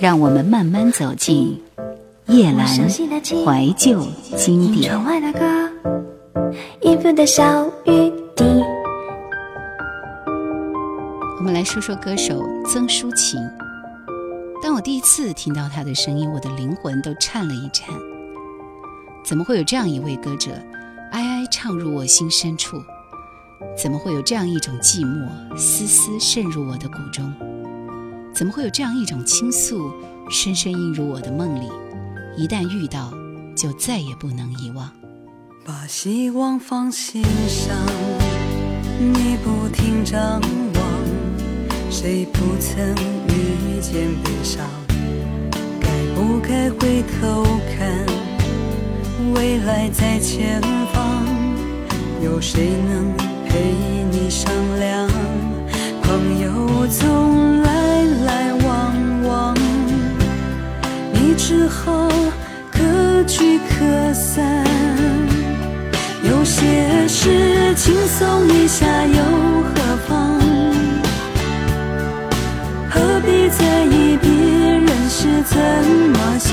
让我们慢慢走进叶阑怀旧经典。我们来说说歌手曾淑琴。当我第一次听到她的声音，我的灵魂都颤了一颤。怎么会有这样一位歌者，哀哀唱入我心深处？怎么会有这样一种寂寞，丝丝渗入我的骨中？怎么会有这样一种倾诉，深深印入我的梦里？一旦遇到，就再也不能遗忘。把希望放心上，你不停张望，谁不曾遇见悲伤？该不该回头看？未来在前方，有谁能？陪你商量，朋友总来时候可聚可散。有些事轻松一下又何妨？何必在意别人是怎么想？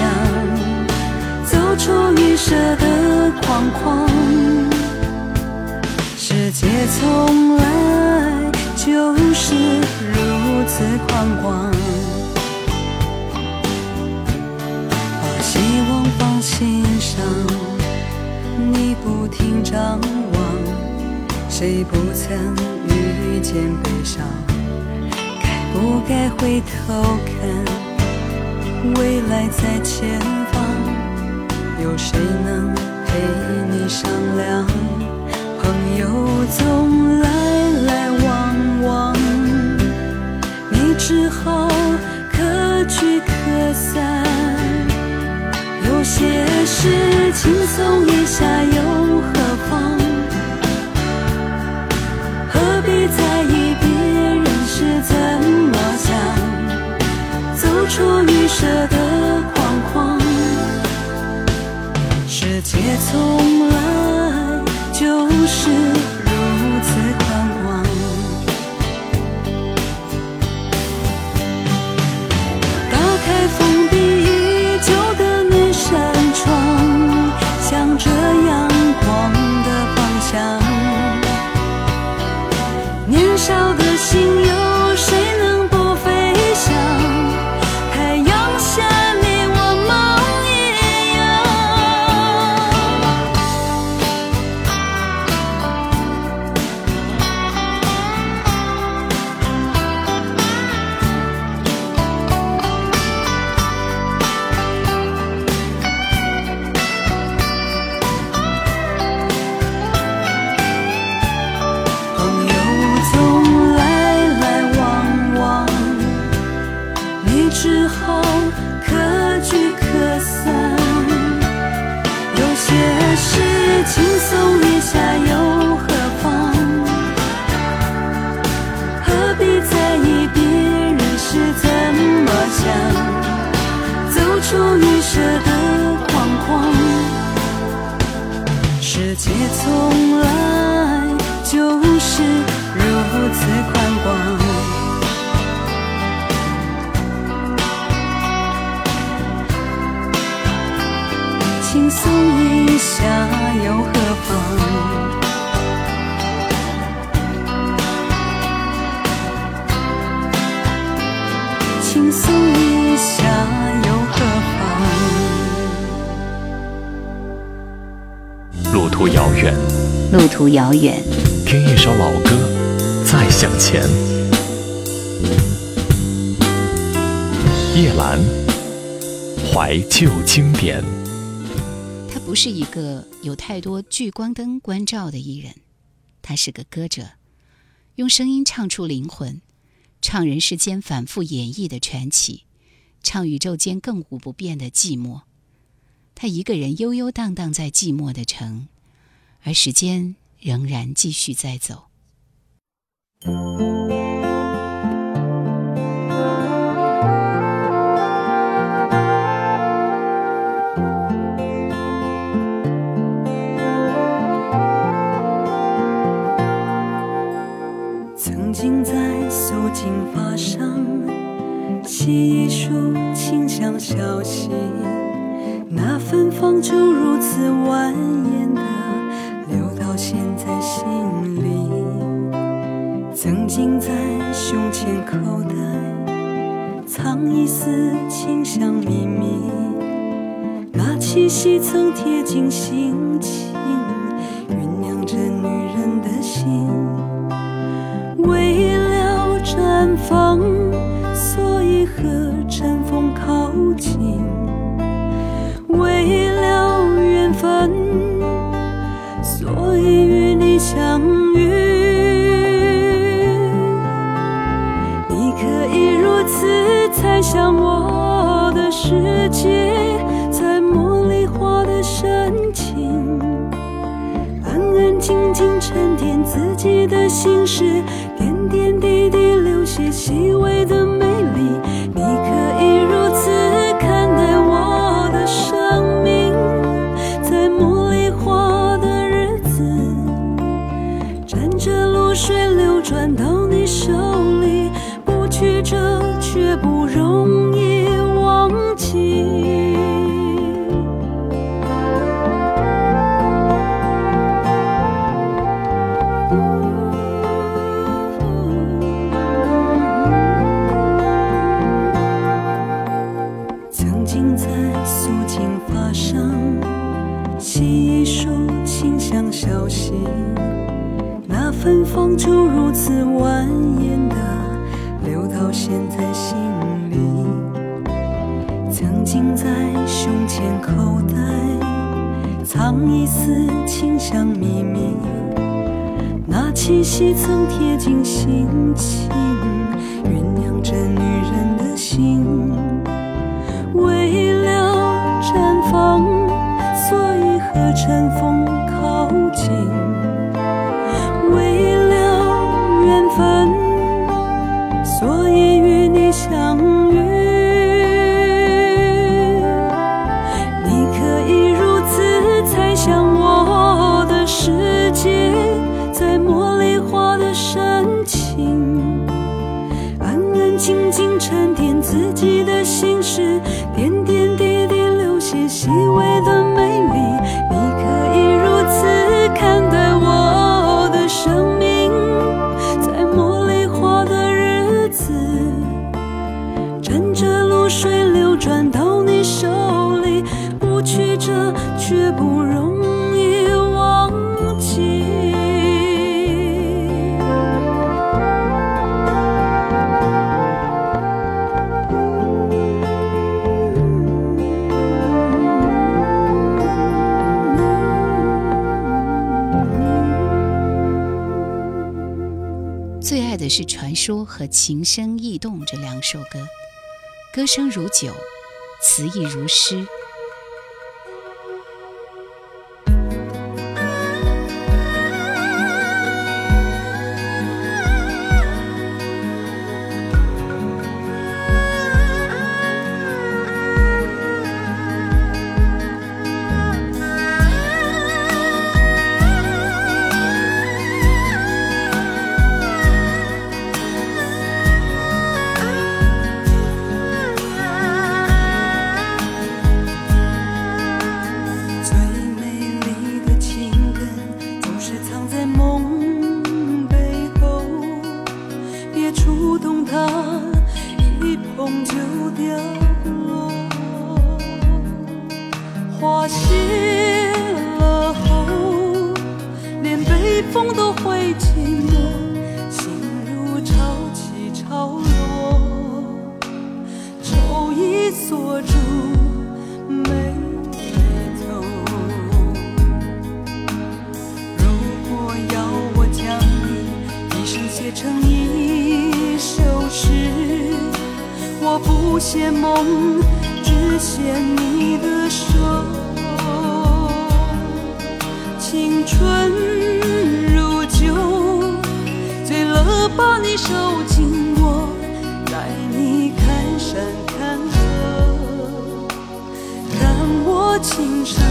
走出预设的框框。世界从来就是如此宽广，上，你不停张望，谁不曾遇见悲伤？该不该回头看？未来在前方，有谁能陪你商量？朋友总来来往往，你只好可聚可散。有些是轻松一下又何妨？何必在意别人是怎么想？走出预设的框框，世界从来。就是却从来就是如此宽广，轻松一下又何妨。路途遥远，路途遥远听一首老歌，再向前。叶兰，怀旧经典。他不是一个有太多聚光灯关照的艺人，他是个歌者，用声音唱出灵魂，唱人世间反复演绎的传奇，唱宇宙间亘古不变的寂寞。他一个人悠悠荡荡在寂寞的城。而时间仍然继续在走。曾经在素净发上。细数清香小溪，那芬芳就如此蜿蜒的流到现在心里。曾经在胸前口袋藏一丝清香秘密，那气息曾贴近心情，酝酿着女人的心。为了绽放，所以和尘封靠近；相遇。你可以如此猜想我的世界，在茉莉花的深情。安安静静沉淀自己的心事，点点滴滴留下细微的美丽。细一束清香小溪，那芬芳就如此蜿蜒的流到现在心里。曾经在胸前口袋藏一丝清香秘密，那气息曾贴近心情，和尘封靠近；为了缘分，所以与你相遇。你可以如此猜想我的世界，在茉莉花的深情。安安静静沉淀自己的心事，点说》和《情深意动》这两首歌，歌声如酒，词意如诗。风都会寂寞，心如潮起潮落。愁已锁住眉头。如果要我将你一生写成一首诗，我不写梦，只写你的手。青春手紧握，带你看山看河，看我情深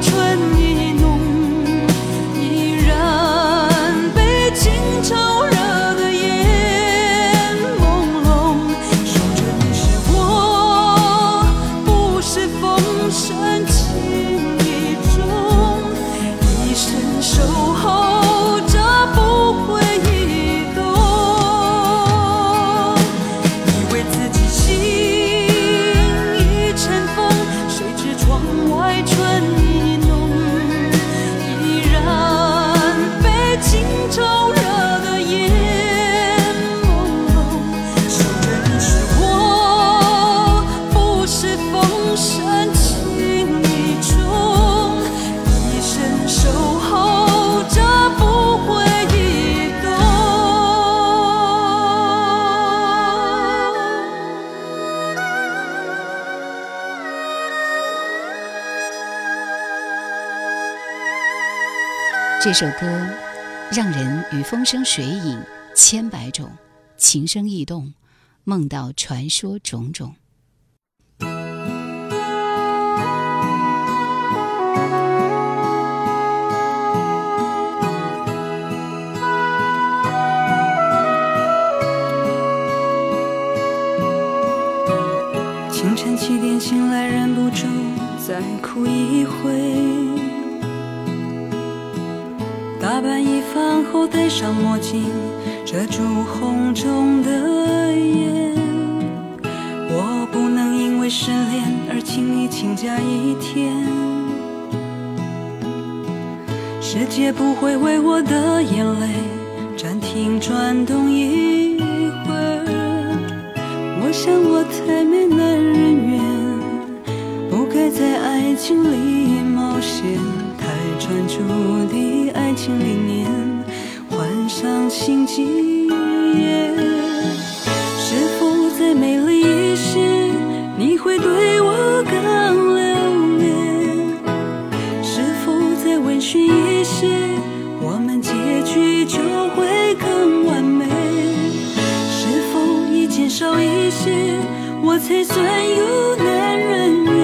春雨这首歌让人与风声水影千百种，情生意动，梦到传说种种。清晨七点醒来，忍不住再哭一回。打扮一番后戴上墨镜，遮住红肿的眼。我不能因为失恋而轻易请假一天。世界不会为我的眼泪暂停转动一会儿。我想我太没男人缘，不该在爱情里冒险。专注的爱情理念，换上新经验。是否再美丽一些，你会对我更留恋？是否再温驯一些，我们结局就会更完美？是否已经少一些，我才算有男人缘？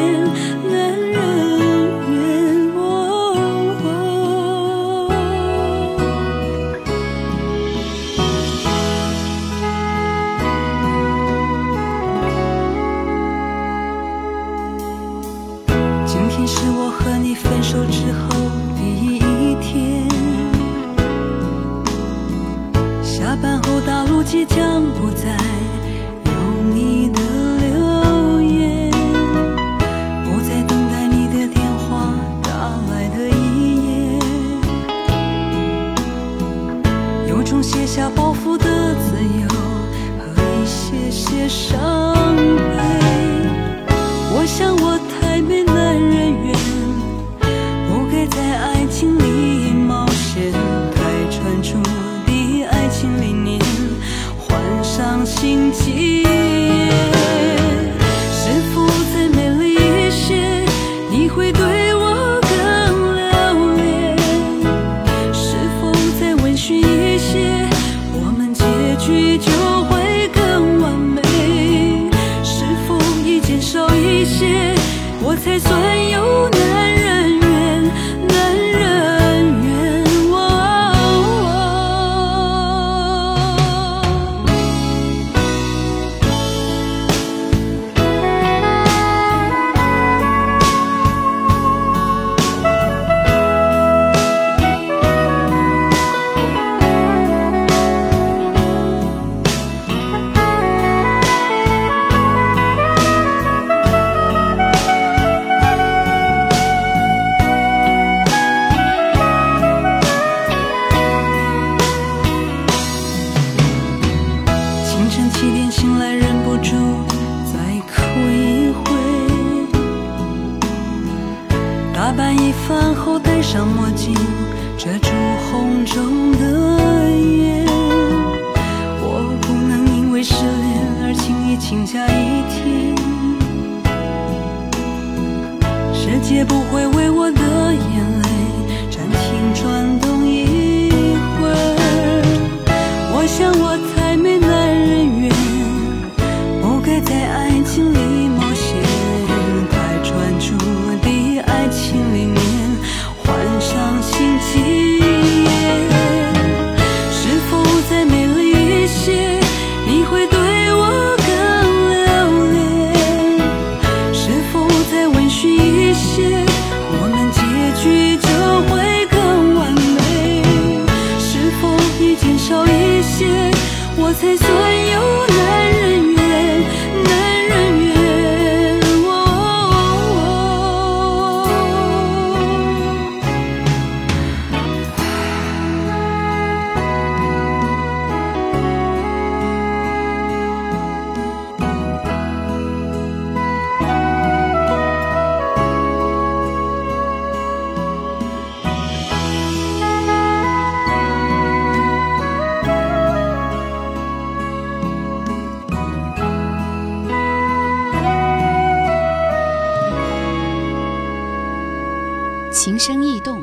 情声意动，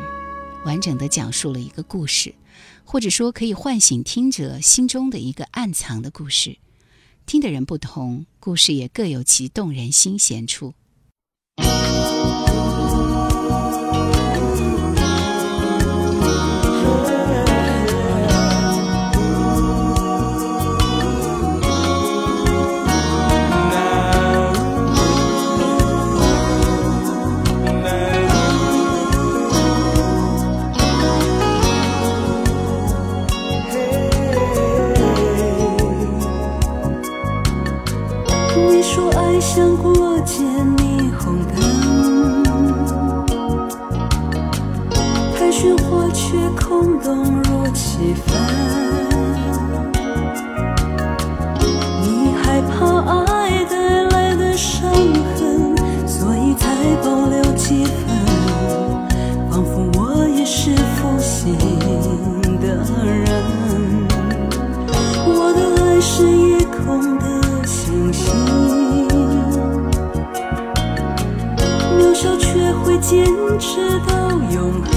完整的讲述了一个故事，或者说可以唤醒听者心中的一个暗藏的故事。听的人不同，故事也各有其动人心弦处。没想过，街霓虹灯太喧哗，却空洞如棋盘。坚持到永恒。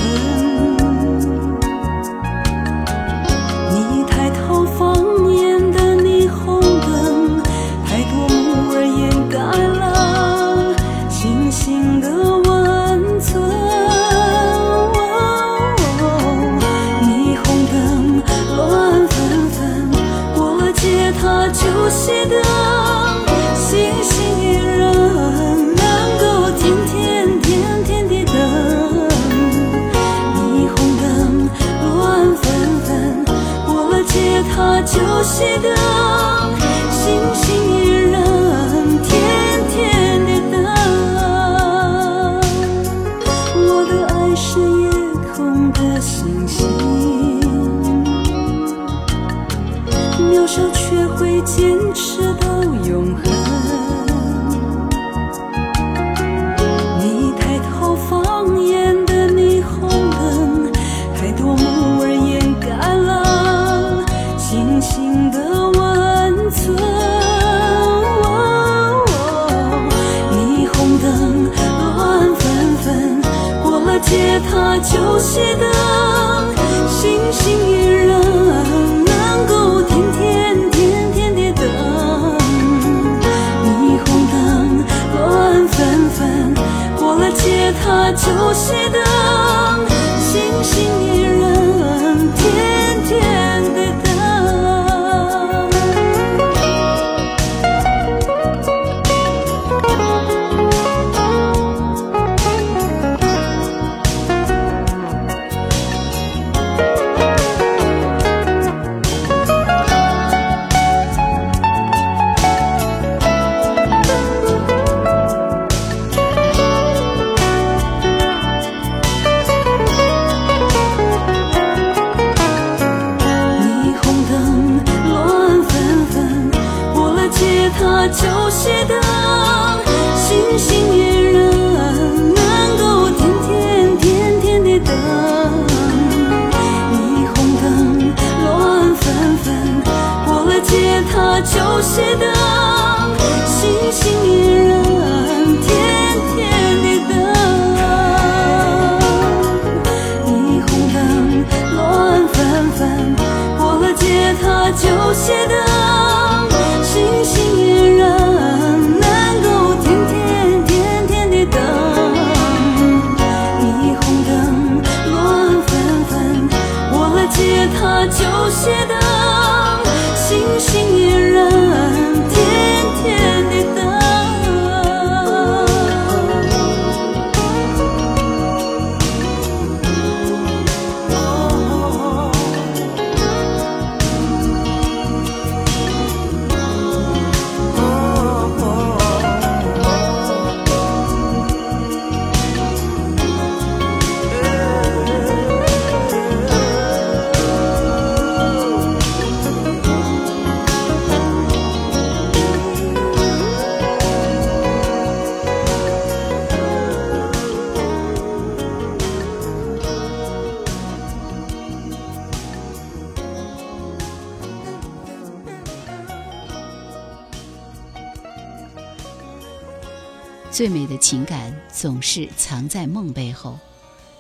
最美的情感总是藏在梦背后，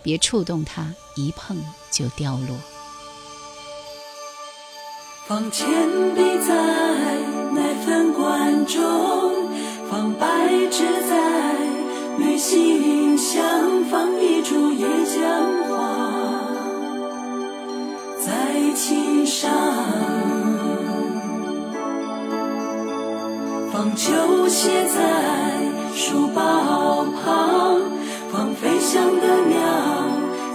别触动它，一碰就掉落。放铅笔在奶粉罐中，放白纸在旅行箱，放一株野姜花在琴上，放球鞋在书包旁，放飞翔的鸟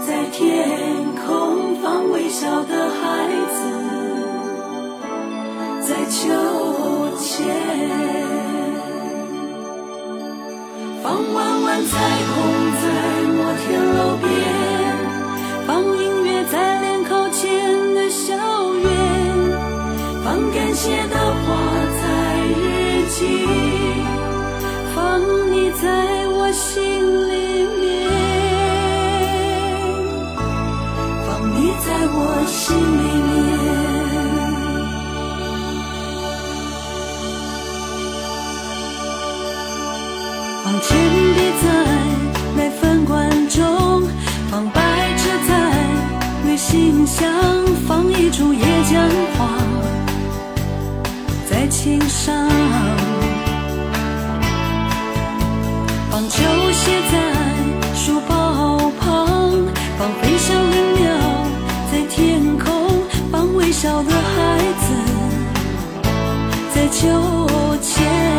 在天空，放微笑的孩子。在秋千，放弯弯彩虹在摩天楼边，放音乐在脸靠前的校园，放感谢的话在日记，在我心里面，放你在我心里面。放铅笔在奶粉罐中，放白纸在旅行箱，放一株野姜花在琴上，的孩子在秋千。